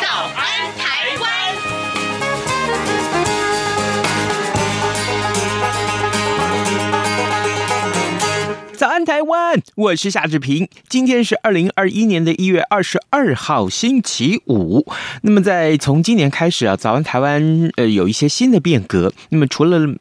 早安台湾》。早安台湾，我是夏志平。今天是二零二一年的一月二十二号，星期五。那么，在从今年开始啊，早安台湾呃有一些新的变革。那么，除了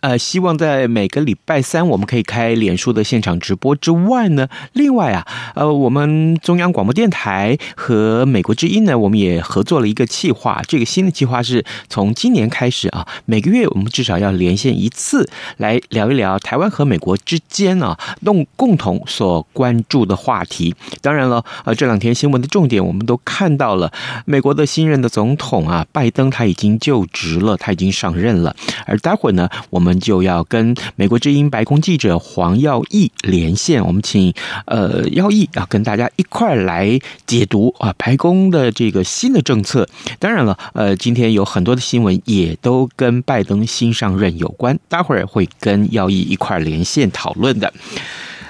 呃，希望在每个礼拜三我们可以开脸书的现场直播之外呢，另外啊，呃，我们中央广播电台和美国之音呢，我们也合作了一个计划。这个新的计划是从今年开始啊，每个月我们至少要连线一次，来聊一聊台湾和美国之间啊，共共同所关注的话题。当然了，呃，这两天新闻的重点我们都看到了，美国的新任的总统啊，拜登他已经就职了，他已经上任了，而待会呢，我们。我们就要跟美国之音白宫记者黄耀义连线，我们请呃耀义啊跟大家一块来解读啊白宫的这个新的政策。当然了，呃，今天有很多的新闻也都跟拜登新上任有关，待会儿会跟耀义一块连线讨论的。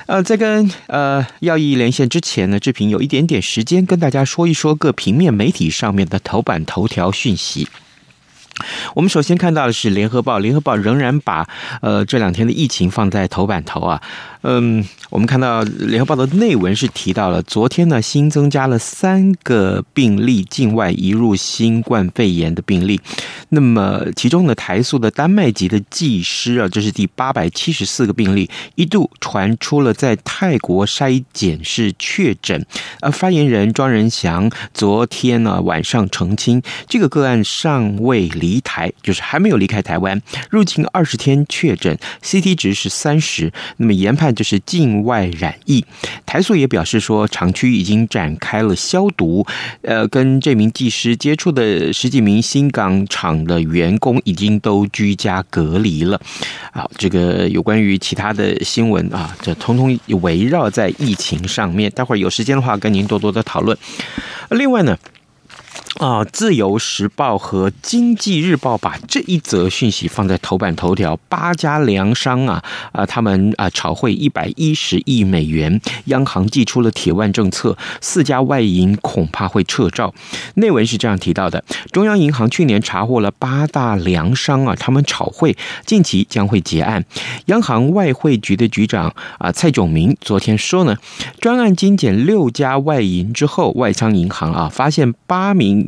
呃，在跟呃耀义连线之前呢，志平有一点点时间跟大家说一说各平面媒体上面的头版头条讯息。我们首先看到的是《联合报》，《联合报》仍然把呃这两天的疫情放在头版头啊。嗯，我们看到《联合报》的内文是提到了，昨天呢新增加了三个病例境外移入新冠肺炎的病例。那么其中呢台塑的丹麦籍的技师啊，这是第八百七十四个病例，一度传出了在泰国筛检是确诊。而发言人庄人祥昨天呢晚上澄清，这个个案尚未离台，台就是还没有离开台湾，入境二十天确诊，CT 值是三十。那么研判。就是境外染疫，台塑也表示说，厂区已经展开了消毒。呃，跟这名技师接触的十几名新港厂的员工已经都居家隔离了。好，这个有关于其他的新闻啊，这通通围绕在疫情上面。待会儿有时间的话，跟您多多的讨论。另外呢。啊，《自由时报》和《经济日报》把这一则讯息放在头版头条。八家粮商啊，啊，他们啊炒汇一百一十亿美元，央行祭出了铁腕政策，四家外银恐怕会撤照。内文是这样提到的：中央银行去年查获了八大粮商啊，他们炒汇，近期将会结案。央行外汇局的局长啊蔡炯明昨天说呢，专案精简六家外银之后，外商银行啊发现八名。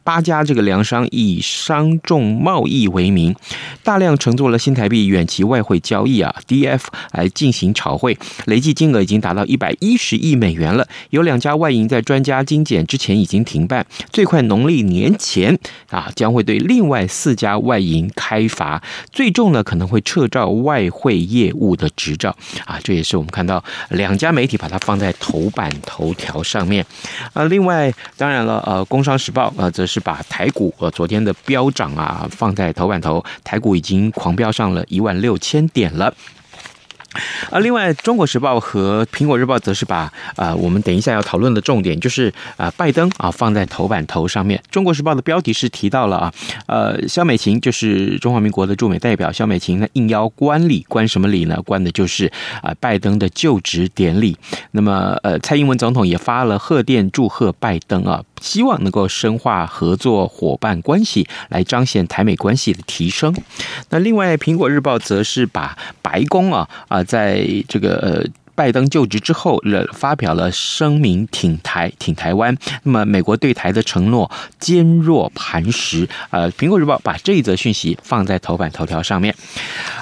八家这个粮商以商众贸易为名，大量乘坐了新台币远期外汇交易啊 （DF） 来进行炒汇，累计金额已经达到一百一十亿美元了。有两家外银在专家精简之前已经停办，最快农历年前啊将会对另外四家外银开罚，最重呢可能会撤照外汇业务的执照啊。这也是我们看到两家媒体把它放在头版头条上面啊。另外，当然了，呃，《工商时报》。呃，则是把台股呃昨天的飙涨啊放在头版头，台股已经狂飙上了一万六千点了。啊，另外，《中国时报》和《苹果日报》则是把啊，我们等一下要讨论的重点就是啊，拜登啊放在头版头上面。《中国时报》的标题是提到了啊，呃，萧美琴就是中华民国的驻美代表，萧美琴呢应邀观礼，观什么礼呢？观的就是啊拜登的就职典礼。那么，呃，蔡英文总统也发了贺电祝贺拜登啊，希望能够深化合作伙伴关系，来彰显台美关系的提升。那另外，《苹果日报》则是把白宫啊啊。在这个呃，拜登就职之后，了发表了声明挺台挺台湾。那么，美国对台的承诺坚若磐石。呃，苹果日报把这一则讯息放在头版头条上面。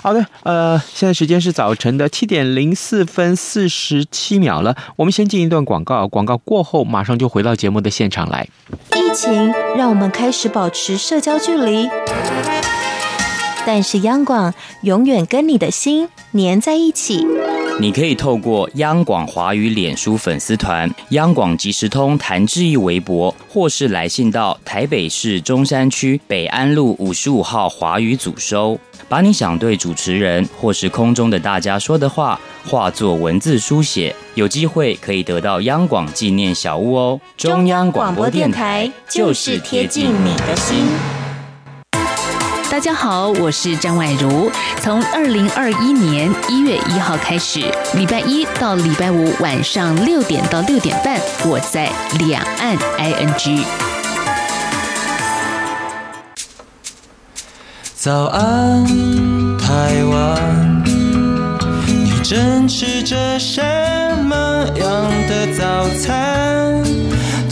好的，呃，现在时间是早晨的七点零四分四十七秒了。我们先进一段广告，广告过后马上就回到节目的现场来。疫情让我们开始保持社交距离。但是央广永远跟你的心粘在一起。你可以透过央广华语脸书粉丝团、央广即时通谭志毅微博，或是来信到台北市中山区北安路五十五号华语组收，把你想对主持人或是空中的大家说的话，化作文字书写，有机会可以得到央广纪念小物哦。中央广播电台就是贴近你的心。大家好，我是张婉如。从二零二一年一月一号开始，礼拜一到礼拜五晚上六点到六点半，我在两岸 ING。早安，台湾，你正吃着什么样的早餐？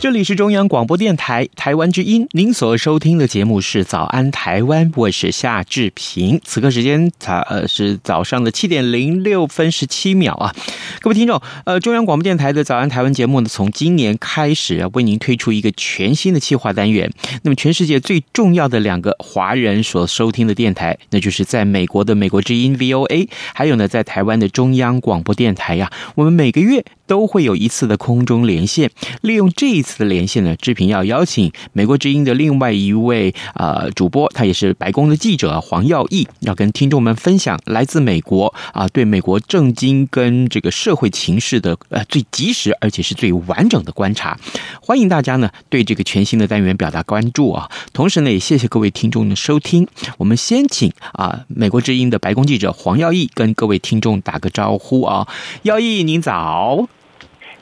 这里是中央广播电台台湾之音，您所收听的节目是《早安台湾》，我是夏志平。此刻时间，它呃是早上的七点零六分十七秒啊，各位听众，呃，中央广播电台的《早安台湾》节目呢，从今年开始啊，为您推出一个全新的企划单元。那么，全世界最重要的两个华人所收听的电台，那就是在美国的美国之音 VOA，还有呢，在台湾的中央广播电台呀、我们每个月都会有一次的空中连线，利用这一次。的连线呢，志平要邀请美国之音的另外一位啊、呃、主播，他也是白宫的记者黄耀毅，要跟听众们分享来自美国啊对美国政经跟这个社会情势的呃最及时而且是最完整的观察。欢迎大家呢对这个全新的单元表达关注啊，同时呢也谢谢各位听众的收听。我们先请啊美国之音的白宫记者黄耀毅跟各位听众打个招呼啊，耀毅您早。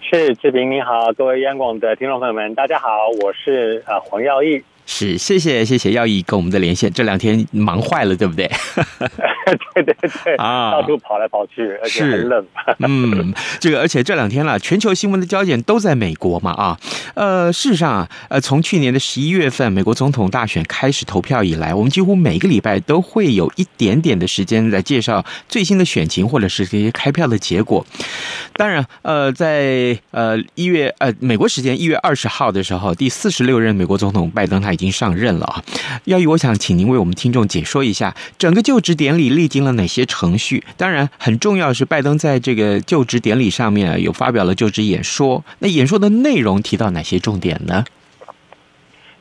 是志平，你好，各位央广的听众朋友们，大家好，我是呃黄耀毅。是，谢谢谢谢耀义跟我们的连线，这两天忙坏了，对不对？对对对啊，到处跑来跑去，而且很冷。嗯，这个而且这两天了，全球新闻的焦点都在美国嘛啊。呃，事实上啊，呃，从去年的十一月份美国总统大选开始投票以来，我们几乎每个礼拜都会有一点点的时间来介绍最新的选情或者是这些开票的结果。当然，呃，在呃一月呃美国时间一月二十号的时候，第四十六任美国总统拜登他已经上任了啊。耀宇，我想请您为我们听众解说一下整个就职典礼历经了哪些程序？当然，很重要的是拜登在这个就职典礼上面有发表了就职演说。那演说的内容提到哪些重点呢？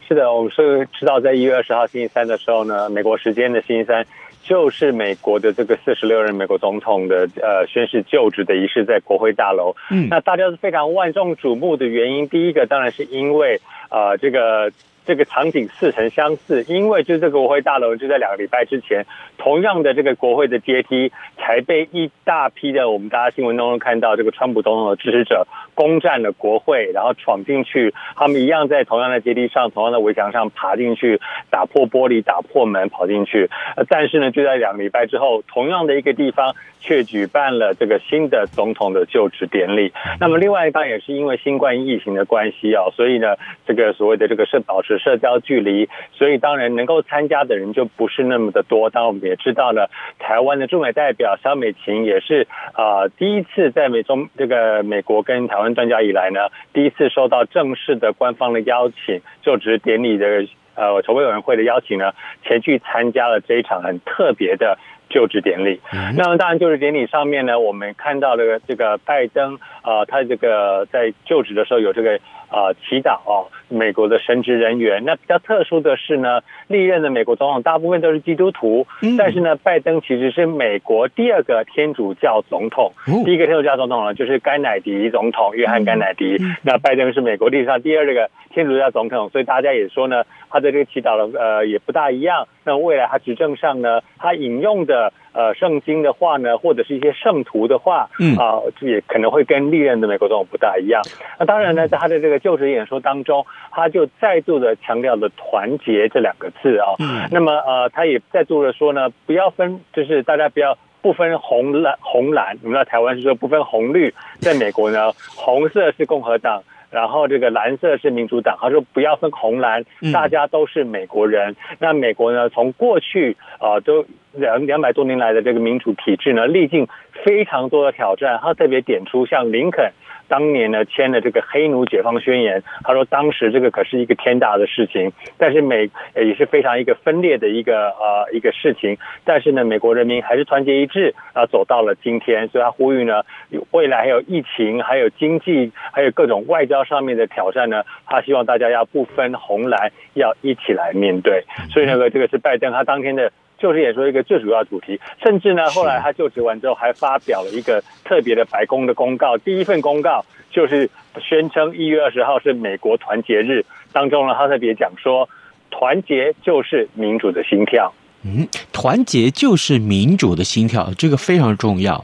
是的，我们是知道在一月二十号星期三的时候呢，美国时间的星期三，就是美国的这个四十六任美国总统的呃宣誓就职的仪式在国会大楼。嗯，那大家是非常万众瞩目的原因，第一个当然是因为呃这个。这个场景似曾相似，因为就这个国会大楼就在两个礼拜之前，同样的这个国会的阶梯才被一大批的我们大家新闻当中看到这个川普总统的支持者攻占了国会，然后闯进去，他们一样在同样的阶梯上、同样的围墙上爬进去，打破玻璃、打破门跑进去。但是呢，就在两个礼拜之后，同样的一个地方却举办了这个新的总统的就职典礼。那么另外一方也是因为新冠疫情的关系啊，所以呢，这这个所谓的这个是保持。社交距离，所以当然能够参加的人就不是那么的多。当然，我们也知道了，台湾的驻美代表肖美琴也是啊、第一次在美中这个美国跟台湾专家以来呢，第一次收到正式的官方的邀请，就职典礼的呃筹备委员会的邀请呢，前去参加了这一场很特别的就职典礼。那么当然，就职典礼上面呢，我们看到了这个拜登啊、呃，他这个在就职的时候有这个。啊、呃，祈祷哦，美国的神职人员。那比较特殊的是呢，历任的美国总统大部分都是基督徒，嗯、但是呢，拜登其实是美国第二个天主教总统。哦、第一个天主教总统呢，就是甘乃迪总统，约翰甘乃迪。嗯、那拜登是美国历史上第二个天主教总统，所以大家也说呢，他的这个祈祷的呃也不大一样。那未来他执政上呢，他引用的呃圣经的话呢，或者是一些圣徒的话，嗯啊，也可能会跟历任的美国总统不大一样。那当然呢，在他的这个就职演说当中，他就再度的强调了团结这两个字啊。嗯。那么呃，他也再度的说呢，不要分，就是大家不要不分红蓝红蓝。我们在台湾是说不分红绿，在美国呢，红色是共和党。然后这个蓝色是民主党，他说不要分红蓝，大家都是美国人。嗯、那美国呢，从过去啊、呃，都两两百多年来的这个民主体制呢，历经非常多的挑战。他特别点出像林肯当年呢签了这个黑奴解放宣言。他说当时这个可是一个天大的事情，但是美也是非常一个分裂的一个呃一个事情。但是呢，美国人民还是团结一致啊，走到了今天。所以他呼吁呢，未来还有疫情，还有经济，还有各种外交上面的挑战呢，他希望大家要不分红蓝，要一起来面对。所以那个这个是拜登他当天的。就是演说一个最主要主题，甚至呢，后来他就职完之后，还发表了一个特别的白宫的公告。第一份公告就是宣称一月二十号是美国团结日，当中呢，他特别讲说，团结就是民主的心跳。嗯，团结就是民主的心跳，这个非常重要。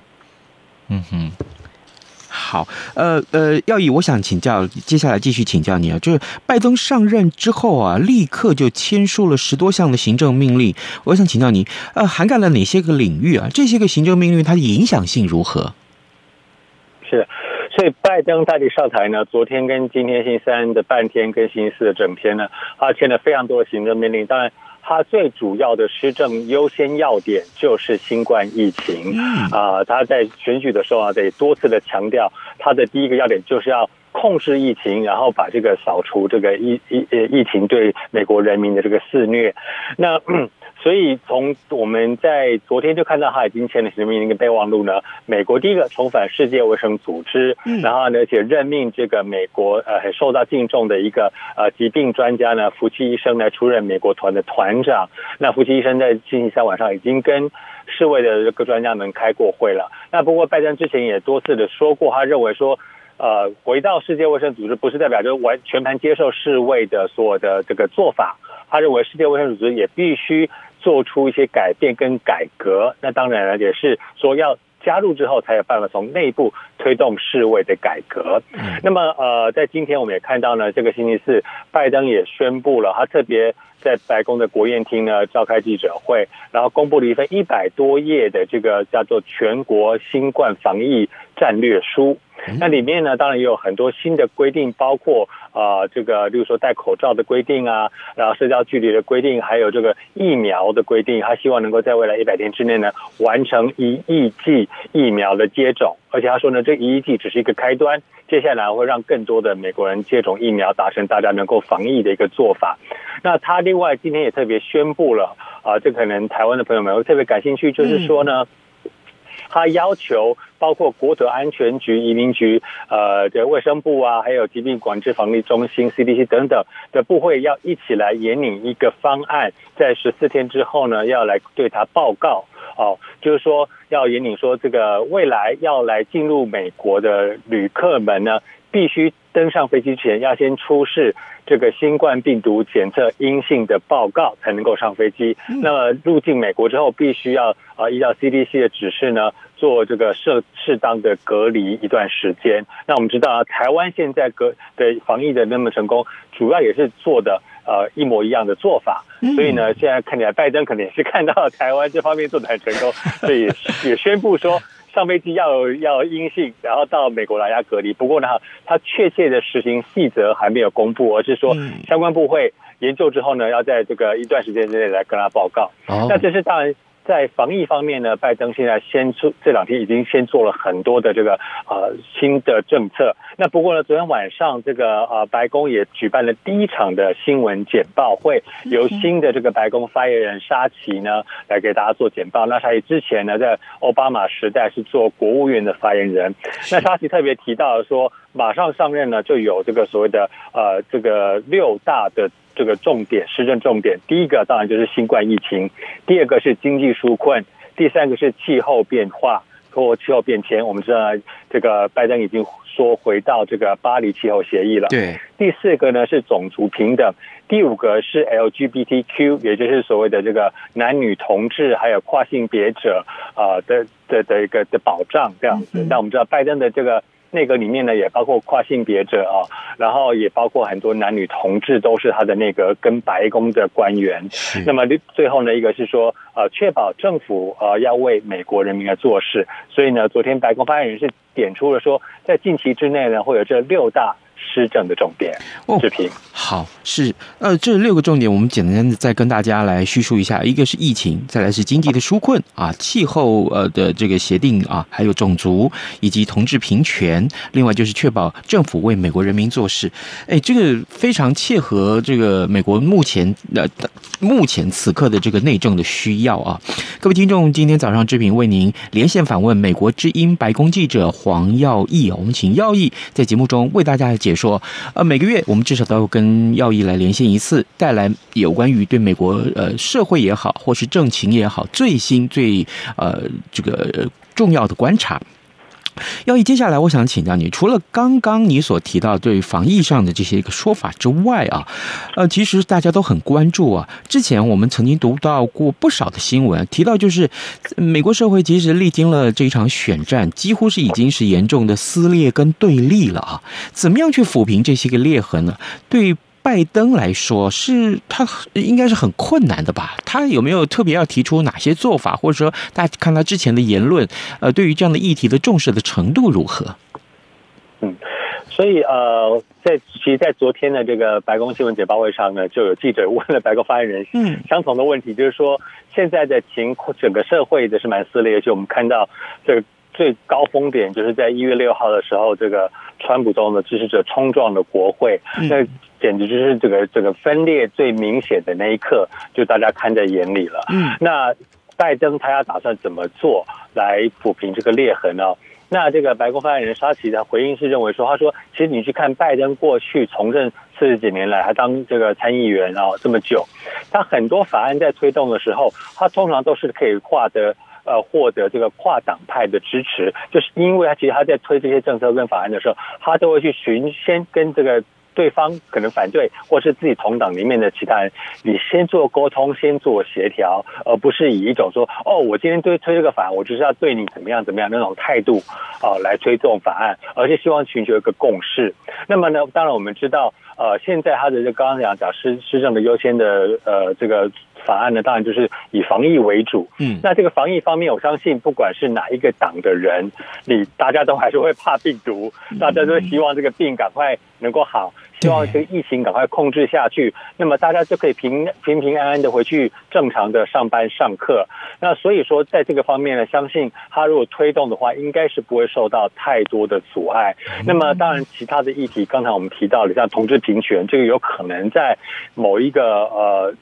嗯哼。好，呃呃，耀义，我想请教，接下来继续请教你啊，就是拜登上任之后啊，立刻就签署了十多项的行政命令，我想请教你，呃，涵盖了哪些个领域啊？这些个行政命令它的影响性如何？是，所以拜登到底上台呢？昨天跟今天星期三的半天跟星期四的整天呢，他签了非常多的行政命令，当然。他最主要的施政优先要点就是新冠疫情啊，他在选举的时候啊，得多次的强调，他的第一个要点就是要控制疫情，然后把这个扫除这个疫疫呃疫情对美国人民的这个肆虐。那。所以从我们在昨天就看到他已经签了行政命令跟备忘录呢。美国第一个重返世界卫生组织，然后呢，而且任命这个美国呃很受到敬重的一个呃疾病专家呢，福奇医生来出任美国团的团长。那福奇医生在星期三晚上已经跟世卫的各专家们开过会了。那不过拜登之前也多次的说过，他认为说，呃，回到世界卫生组织不是代表就完全盘接受世卫的所有的这个做法。他认为世界卫生组织也必须。做出一些改变跟改革，那当然了，也是说要加入之后才有办法从内部推动世卫的改革。那么，呃，在今天我们也看到呢，这个星期四，拜登也宣布了，他特别在白宫的国宴厅呢召开记者会，然后公布了一份一百多页的这个叫做全国新冠防疫战略书。那里面呢，当然也有很多新的规定，包括啊、呃，这个，例如说戴口罩的规定啊，然后社交距离的规定，还有这个疫苗的规定。他希望能够在未来一百天之内呢，完成一亿剂疫苗的接种。而且他说呢，这一亿剂只是一个开端，接下来会让更多的美国人接种疫苗，达成大家能够防疫的一个做法。那他另外今天也特别宣布了啊，这可能台湾的朋友们会特别感兴趣，就是说呢。他要求包括国土安全局、移民局、呃的卫生部啊，还有疾病管制防疫中心 CDC 等等的部会要一起来研拟一个方案，在十四天之后呢，要来对他报告。哦，就是说要引领说，这个未来要来进入美国的旅客们呢，必须登上飞机前要先出示这个新冠病毒检测阴性的报告，才能够上飞机。那么入境美国之后，必须要啊依照 CDC 的指示呢，做这个适适当的隔离一段时间。那我们知道啊，台湾现在隔的防疫的那么成功，主要也是做的呃一模一样的做法。所以呢，现在看起来拜登可能也是看到台湾这方面做的很成功，所以也宣布说。上飞机要要阴性，然后到美国来要隔离。不过呢，他确切的实行细则还没有公布，而是说相关部会研究之后呢，要在这个一段时间之内来跟他报告。那这是当然。在防疫方面呢，拜登现在先出这两天已经先做了很多的这个呃新的政策。那不过呢，昨天晚上这个呃白宫也举办了第一场的新闻简报会，由新的这个白宫发言人沙奇呢来给大家做简报。那沙奇之前呢，在奥巴马时代是做国务院的发言人。那沙奇特别提到说，马上上任呢就有这个所谓的呃这个六大的。这个重点，施政重点，第一个当然就是新冠疫情，第二个是经济纾困，第三个是气候变化或气候变迁。我们知道，这个拜登已经说回到这个巴黎气候协议了。对。第四个呢是种族平等，第五个是 LGBTQ，也就是所谓的这个男女同志还有跨性别者啊的的的一个的保障这样子。那我们知道拜登的这个。内阁里面呢，也包括跨性别者啊，然后也包括很多男女同志，都是他的那个跟白宫的官员。那么最后呢，一个是说，呃，确保政府呃要为美国人民而做事。所以呢，昨天白宫发言人是点出了说，在近期之内呢，会有这六大施政的重点。哦，志平，好，是呃，这六个重点我们简单的再跟大家来叙述一下，一个是疫情，再来是经济的纾困啊，气候呃的这个协定啊，还有种族以及同志平权，另外就是确保政府为美国人民做事。哎，这个非常切合这个美国目前的、呃、目前此刻的这个内政的需要啊。各位听众，今天早上志平为您连线访问美国之音白宫记者黄耀毅，我们请耀毅在节目中为大家解说。呃，每个月我们至少都要跟耀义来连线一次，带来有关于对美国呃社会也好，或是政情也好，最新最呃这个重要的观察。要以，接下来我想请教你，除了刚刚你所提到对防疫上的这些一个说法之外啊，呃，其实大家都很关注啊。之前我们曾经读到过不少的新闻，提到就是美国社会其实历经了这一场选战，几乎是已经是严重的撕裂跟对立了啊。怎么样去抚平这些个裂痕呢？对。拜登来说，是他应该是很困难的吧？他有没有特别要提出哪些做法，或者说大家看他之前的言论，呃，对于这样的议题的重视的程度如何？嗯，所以呃，在其实，在昨天的这个白宫新闻简报会上呢，就有记者问了白宫发言人嗯相同的问题，就是说现在的情况，整个社会的是蛮撕裂，而且我们看到这个最高峰点就是在一月六号的时候，这个川普中的支持者冲撞了国会，那。简直就是这个这个分裂最明显的那一刻，就大家看在眼里了。嗯，那拜登他要打算怎么做来抚平这个裂痕呢？那这个白宫发言人沙奇的回应是认为说，他说，其实你去看拜登过去从政四十几年来，他当这个参议员啊这么久，他很多法案在推动的时候，他通常都是可以获得呃获得这个跨党派的支持，就是因为他其实他在推这些政策跟法案的时候，他都会去寻先跟这个。对方可能反对，或是自己同党里面的其他人，你先做沟通，先做协调，而不是以一种说哦，我今天推推这个法案，我就是要对你怎么样怎么样那种态度啊、呃、来推这种法案，而是希望寻求一个共识。那么呢，当然我们知道，呃，现在他的这刚刚讲讲施施政的优先的呃这个。法案呢，当然就是以防疫为主。嗯，那这个防疫方面，我相信不管是哪一个党的人，你大家都还是会怕病毒，大家都希望这个病赶快能够好，希望这个疫情赶快控制下去，那么大家就可以平平平安安的回去正常的上班上课。那所以说，在这个方面呢，相信他如果推动的话，应该是不会受到太多的阻碍。那么当然，其他的议题，刚才我们提到了，像同志平权，这个有可能在某一个呃。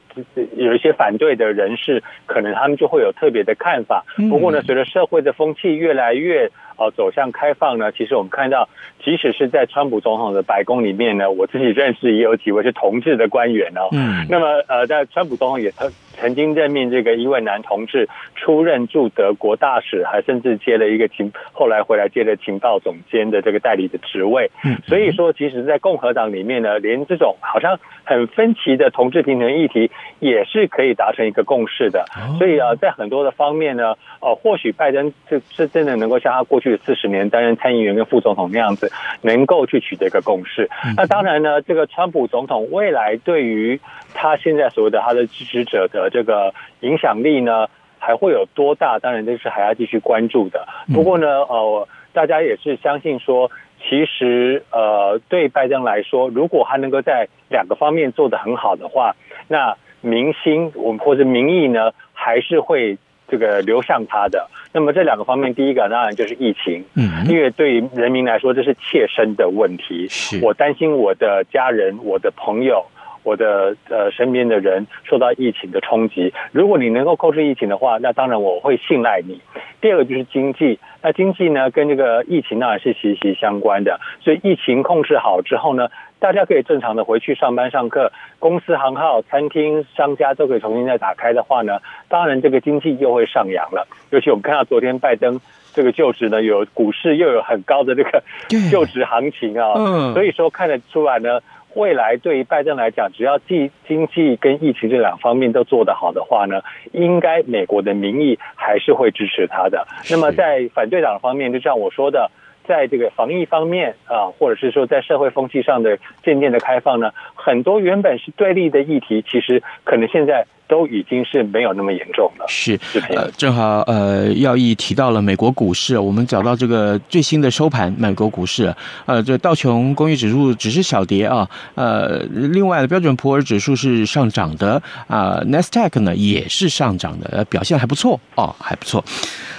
有一些反对的人士，可能他们就会有特别的看法。不过呢，随着社会的风气越来越呃走向开放呢，其实我们看到，即使是在川普总统的白宫里面呢，我自己认识也有几位是同志的官员哦。嗯。那么呃，在川普总统也曾曾经任命这个一位男同志出任驻德国大使，还甚至接了一个情，后来回来接了情报总监的这个代理的职位。嗯。所以说，其实在共和党里面呢，连这种好像很分歧的同志平权议题，也是可以达成一个共识的。所以啊，在很多的方面呢，呃，或许拜登这是真的能够像他过去。四十年担任参议员跟副总统那样子，能够去取得一个共识。那当然呢，这个川普总统未来对于他现在所谓的他的支持者的这个影响力呢，还会有多大？当然这是还要继续关注的。不过呢，呃，大家也是相信说，其实呃，对拜登来说，如果他能够在两个方面做得很好的话，那民心我们或者民意呢，还是会。这个流向他的，那么这两个方面，第一个当然就是疫情，嗯，因为对于人民来说，这是切身的问题。是我担心我的家人、我的朋友、我的呃身边的人受到疫情的冲击。如果你能够控制疫情的话，那当然我会信赖你。第二个就是经济，那经济呢跟这个疫情当然是息息相关的。所以疫情控制好之后呢，大家可以正常的回去上班上课，公司行号、餐厅、商家都可以重新再打开的话呢，当然这个经济又会上扬了。尤其我们看到昨天拜登这个就职呢，有股市又有很高的这个就职行情啊，嗯，所以说看得出来呢，未来对于拜登来讲，只要经经济跟疫情这两方面都做得好的话呢，应该美国的民意还是会支持他的。那么在反对党方面，就像我说的。在这个防疫方面啊，或者是说在社会风气上的渐渐的开放呢，很多原本是对立的议题，其实可能现在都已经是没有那么严重了。是，呃，正好呃，耀毅提到了美国股市，我们找到这个最新的收盘，美国股市，呃，这道琼工业指数只是小跌啊，呃，另外的标准普尔指数是上涨的啊，纳斯达克呢也是上涨的，呃表现还不错哦，还不错。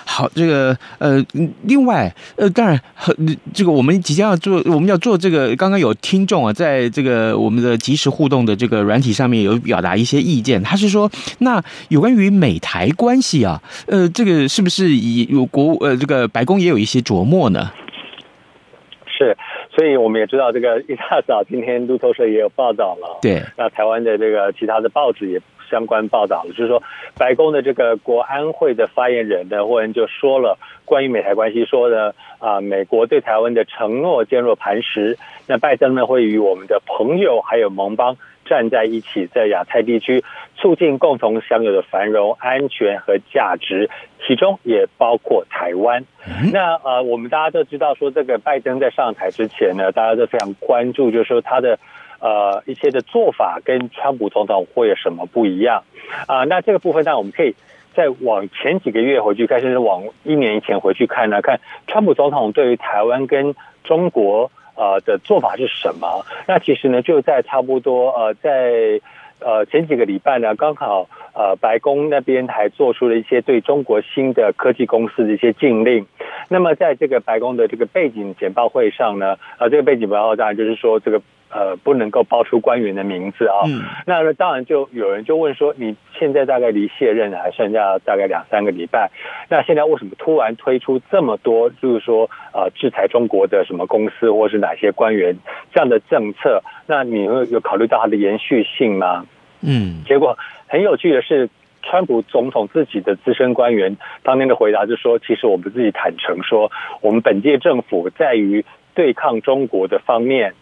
好，这个呃，另外呃，当然，这个我们即将要做，我们要做这个。刚刚有听众啊，在这个我们的即时互动的这个软体上面有表达一些意见。他是说，那有关于美台关系啊，呃，这个是不是以有国呃这个白宫也有一些琢磨呢？是，所以我们也知道，这个一大早今天路透社也有报道了。对，那台湾的这个其他的报纸也。相关报道了，就是说，白宫的这个国安会的发言人呢，或者就说了关于美台关系，说呢，啊，美国对台湾的承诺坚若磐石，那拜登呢会与我们的朋友还有盟邦站在一起，在亚太地区促进共同享有的繁荣、安全和价值，其中也包括台湾。那呃，我们大家都知道，说这个拜登在上台之前呢，大家都非常关注，就是说他的。呃，一些的做法跟川普总统会有什么不一样啊、呃？那这个部分呢，我们可以再往前几个月回去看，甚至往一年以前回去看呢，看川普总统对于台湾跟中国呃的做法是什么？那其实呢，就在差不多呃，在呃前几个礼拜呢，刚好呃白宫那边还做出了一些对中国新的科技公司的一些禁令。那么在这个白宫的这个背景简报会上呢，呃，这个背景简报当然就是说这个。呃，不能够报出官员的名字啊。嗯。那当然就有人就问说，你现在大概离卸任还剩下大概两三个礼拜，那现在为什么突然推出这么多，就是说呃制裁中国的什么公司或是哪些官员这样的政策？那你会有考虑到它的延续性吗？嗯。结果很有趣的是，川普总统自己的资深官员当天的回答就是说，其实我们自己坦诚说，我们本届政府在于对抗中国的方面。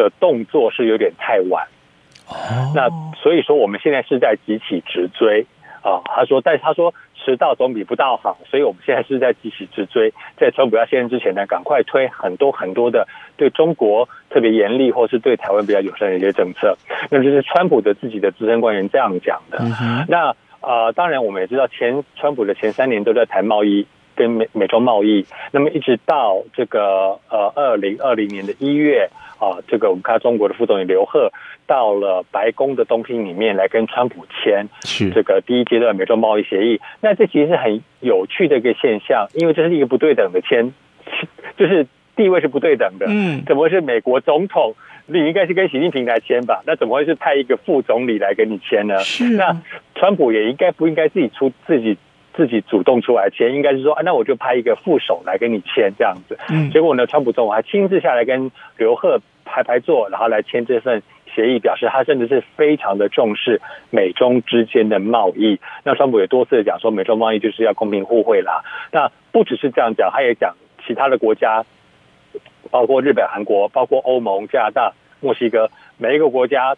的动作是有点太晚，那所以说我们现在是在集体直追啊。他说，但是他说迟到总比不到好，所以我们现在是在集体直追，在川普要卸任之前呢，赶快推很多很多的对中国特别严厉或是对台湾比较友善的一些政策。那就是川普的自己的资深官员这样讲的。那呃，当然我们也知道，前川普的前三年都在谈贸易。跟美美洲贸易，那么一直到这个呃二零二零年的一月啊，这个我们看中国的副总理刘鹤到了白宫的东厅里面来跟川普签是这个第一阶段美中贸易协议。那这其实是很有趣的一个现象，因为这是一个不对等的签，就是地位是不对等的。嗯，怎么会是美国总统？你应该是跟习近平来签吧？那怎么会是派一个副总理来跟你签呢？是，那川普也应该不应该自己出自己？自己主动出来签，应该是说，啊，那我就派一个副手来跟你签这样子。嗯，结果呢，川普总统还亲自下来跟刘鹤排排坐，然后来签这份协议，表示他甚至是非常的重视美中之间的贸易。那川普也多次的讲说，美中贸易就是要公平互惠啦。那不只是这样讲，他也讲其他的国家，包括日本、韩国，包括欧盟、加拿大、墨西哥，每一个国家。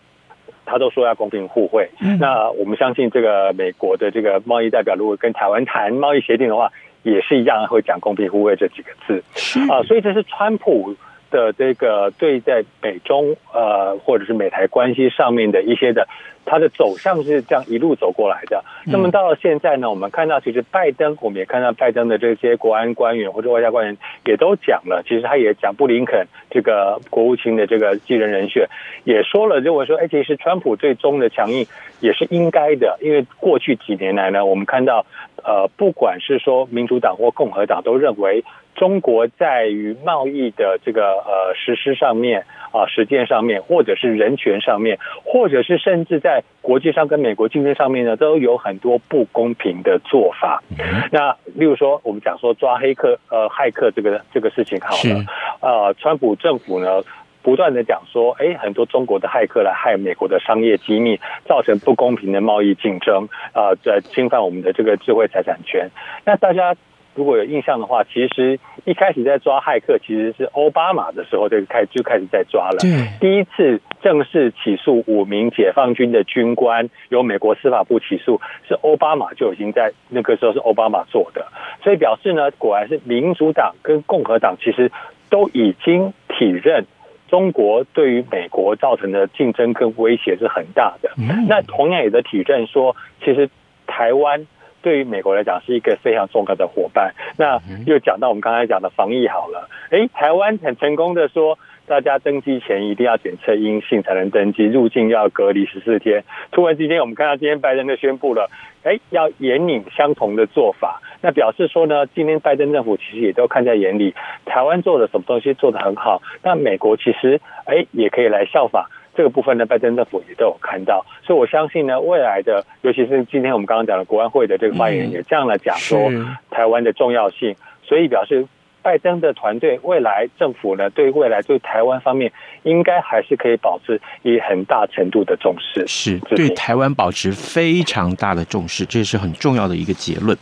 他都说要公平互惠，那我们相信这个美国的这个贸易代表，如果跟台湾谈贸易协定的话，也是一样会讲公平互惠这几个字，啊，所以这是川普的这个对在美中呃或者是美台关系上面的一些的。它的走向是这样一路走过来的。那么到了现在呢，我们看到其实拜登，我们也看到拜登的这些国安官员或者外交官员也都讲了。其实他也讲布林肯这个国务卿的这个继任人选，也说了，认为说，哎，其实川普最终的强硬也是应该的，因为过去几年来呢，我们看到，呃，不管是说民主党或共和党都认为。中国在于贸易的这个呃实施上面啊，实践上面，或者是人权上面，或者是甚至在国际上跟美国竞争上面呢，都有很多不公平的做法。那例如说，我们讲说抓黑客呃骇客这个这个事情好了，呃，川普政府呢不断的讲说，哎，很多中国的骇客来害美国的商业机密，造成不公平的贸易竞争啊，在侵犯我们的这个智慧财产权。那大家。如果有印象的话，其实一开始在抓骇客，其实是奥巴马的时候就开就开始在抓了。第一次正式起诉五名解放军的军官，由美国司法部起诉，是奥巴马就已经在那个时候是奥巴马做的，所以表示呢，果然是民主党跟共和党其实都已经体认中国对于美国造成的竞争跟威胁是很大的。那同样也在体证说，其实台湾对于美国来讲是一个非常重要的伙伴。那又讲到我们刚才讲的防疫好了，诶，台湾很成功的说。大家登机前一定要检测阴性才能登机，入境要隔离十四天。突然之间，我们看到今天拜登就宣布了，哎，要严拟相同的做法。那表示说呢，今天拜登政府其实也都看在眼里，台湾做的什么东西做得很好，那美国其实哎也可以来效仿这个部分呢。拜登政府也都有看到，所以我相信呢，未来的，尤其是今天我们刚刚讲的国安会的这个发言人也这样来讲说台湾的重要性，所以表示。拜登的团队，未来政府呢，对未来对台湾方面，应该还是可以保持以很大程度的重视，是对台湾保持非常大的重视，这是很重要的一个结论。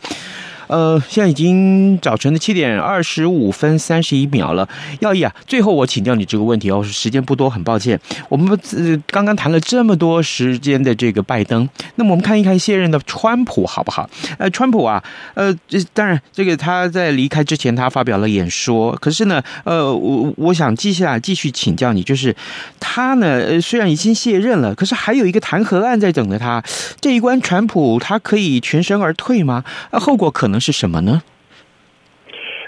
呃，现在已经早晨的七点二十五分三十一秒了。耀毅啊，最后我请教你这个问题哦，时间不多，很抱歉。我们呃刚刚谈了这么多时间的这个拜登，那么我们看一看现任的川普好不好？呃，川普啊，呃，这当然这个他在离开之前他发表了演说，可是呢，呃，我我想接下来继续请教你，就是他呢，呃，虽然已经卸任了，可是还有一个弹劾案在等着他，这一关川普他可以全身而退吗？呃，后果可能是什么呢？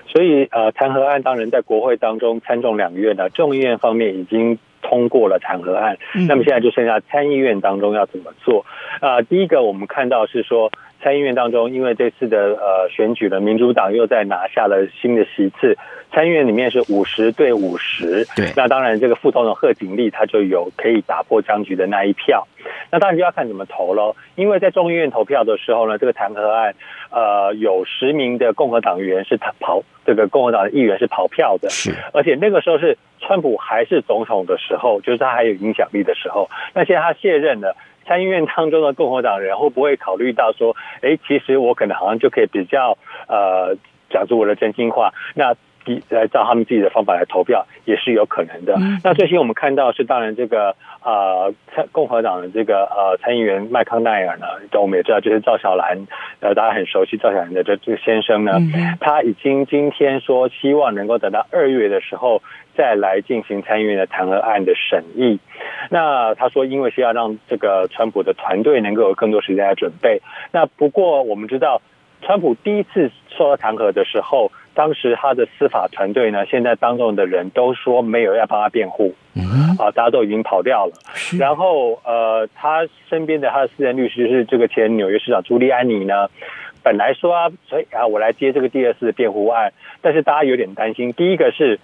所以，呃，弹劾案当然在国会当中，参众两院呢，众议院方面已经通过了弹劾案，嗯、那么现在就剩下参议院当中要怎么做？啊、呃，第一个我们看到是说，参议院当中，因为这次的呃选举呢，民主党又在拿下了新的席次，参议院里面是五十对五十，对，那当然这个副总统贺锦丽他就有可以打破僵局的那一票。那当然就要看怎么投喽，因为在众议院投票的时候呢，这个弹劾案，呃，有十名的共和党员是他跑，这个共和党的议员是跑票的，是，而且那个时候是川普还是总统的时候，就是他还有影响力的时候。那现在他卸任了，参议院当中的共和党人会不会考虑到说，哎，其实我可能好像就可以比较呃讲出我的真心话，那。来照他们自己的方法来投票也是有可能的。那最新我们看到是，当然这个呃，共和党的这个呃参议员麦康奈尔呢，我们也知道就是赵小兰，呃，大家很熟悉赵小兰的这这个先生呢，他已经今天说希望能够等到二月的时候再来进行参议院的弹劾案的审议。那他说，因为是要让这个川普的团队能够有更多时间来准备。那不过我们知道，川普第一次受到弹劾的时候。当时他的司法团队呢，现在当中的人都说没有要帮他辩护，啊，大家都已经跑掉了。然后呃，他身边的他的私人律师是这个前纽约市长朱利安尼呢，本来说啊，所以啊，我来接这个第二次的辩护案，但是大家有点担心。第一个是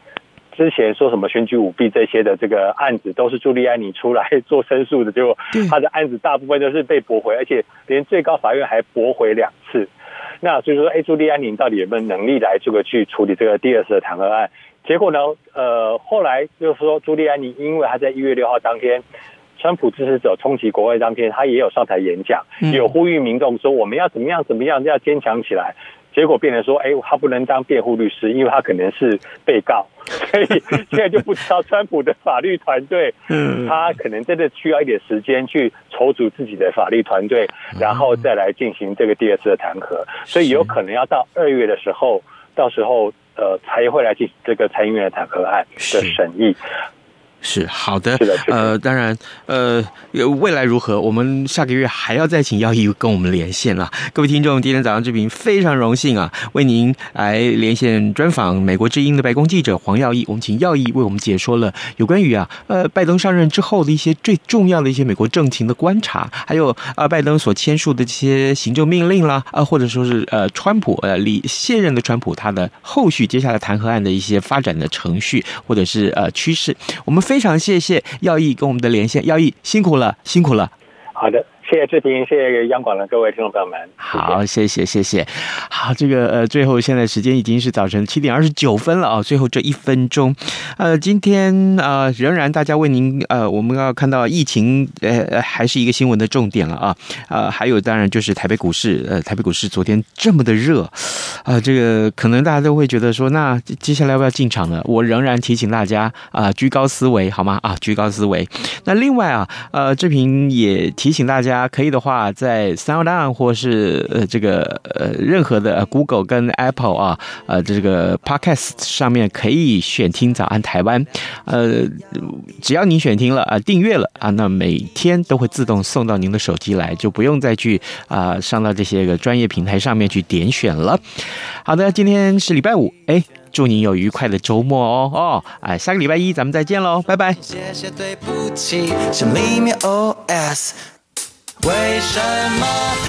之前说什么选举舞弊这些的这个案子，都是朱利安尼出来做申诉的，结果他的案子大部分都是被驳回，而且连最高法院还驳回两次。那所以说，哎，朱利安尼到底有没有能力来这个去处理这个第二次的弹劾案？结果呢，呃，后来就是说，朱利安尼因为他在一月六号当天，川普支持者冲击国会当天，他也有上台演讲，有呼吁民众说我们要怎么样怎么样，要坚强起来。结果变成说，哎，他不能当辩护律师，因为他可能是被告，所以现在就不知道川普的法律团队，嗯，他可能真的需要一点时间去筹组自己的法律团队，然后再来进行这个第二次的弹劾，所以有可能要到二月的时候，到时候呃才会来进行这个参议院的弹劾案的审议。是好的，呃，当然，呃，未来如何，我们下个月还要再请耀毅跟我们连线了。各位听众，今天早上这边非常荣幸啊，为您来连线专访美国之音的白宫记者黄耀毅。我们请耀毅为我们解说了有关于啊，呃，拜登上任之后的一些最重要的一些美国政情的观察，还有啊，拜登所签署的这些行政命令啦，啊，或者说是呃，川普呃，离现任的川普他的后续接下来弹劾案的一些发展的程序或者是呃趋势，我们。非常谢谢耀义跟我们的连线，耀义辛苦了，辛苦了。好的。谢谢志平，谢谢央广的各位听众朋友们。好，谢谢谢谢。好，这个呃，最后现在时间已经是早晨七点二十九分了啊。最后这一分钟，呃，今天呃，仍然大家为您呃，我们要看到疫情呃，还是一个新闻的重点了啊。呃，还有当然就是台北股市，呃，台北股市昨天这么的热，啊、呃，这个可能大家都会觉得说，那接下来要不要进场呢？我仍然提醒大家啊、居高思维好吗？啊，居高思维。那另外啊，呃，志平也提醒大家。啊可以的话，在 SoundOn 或是呃这个呃任何的 Google 跟 Apple 啊呃这个 Podcast 上面可以选听早安台湾，呃只要你选听了啊订阅了啊，那每天都会自动送到您的手机来，就不用再去啊上到这些个专业平台上面去点选了。好的，今天是礼拜五，哎。祝你有愉快的周末哦哦！哎，下个礼拜一咱们再见喽，拜拜。谢谢对不起，心里面 OS，为什么？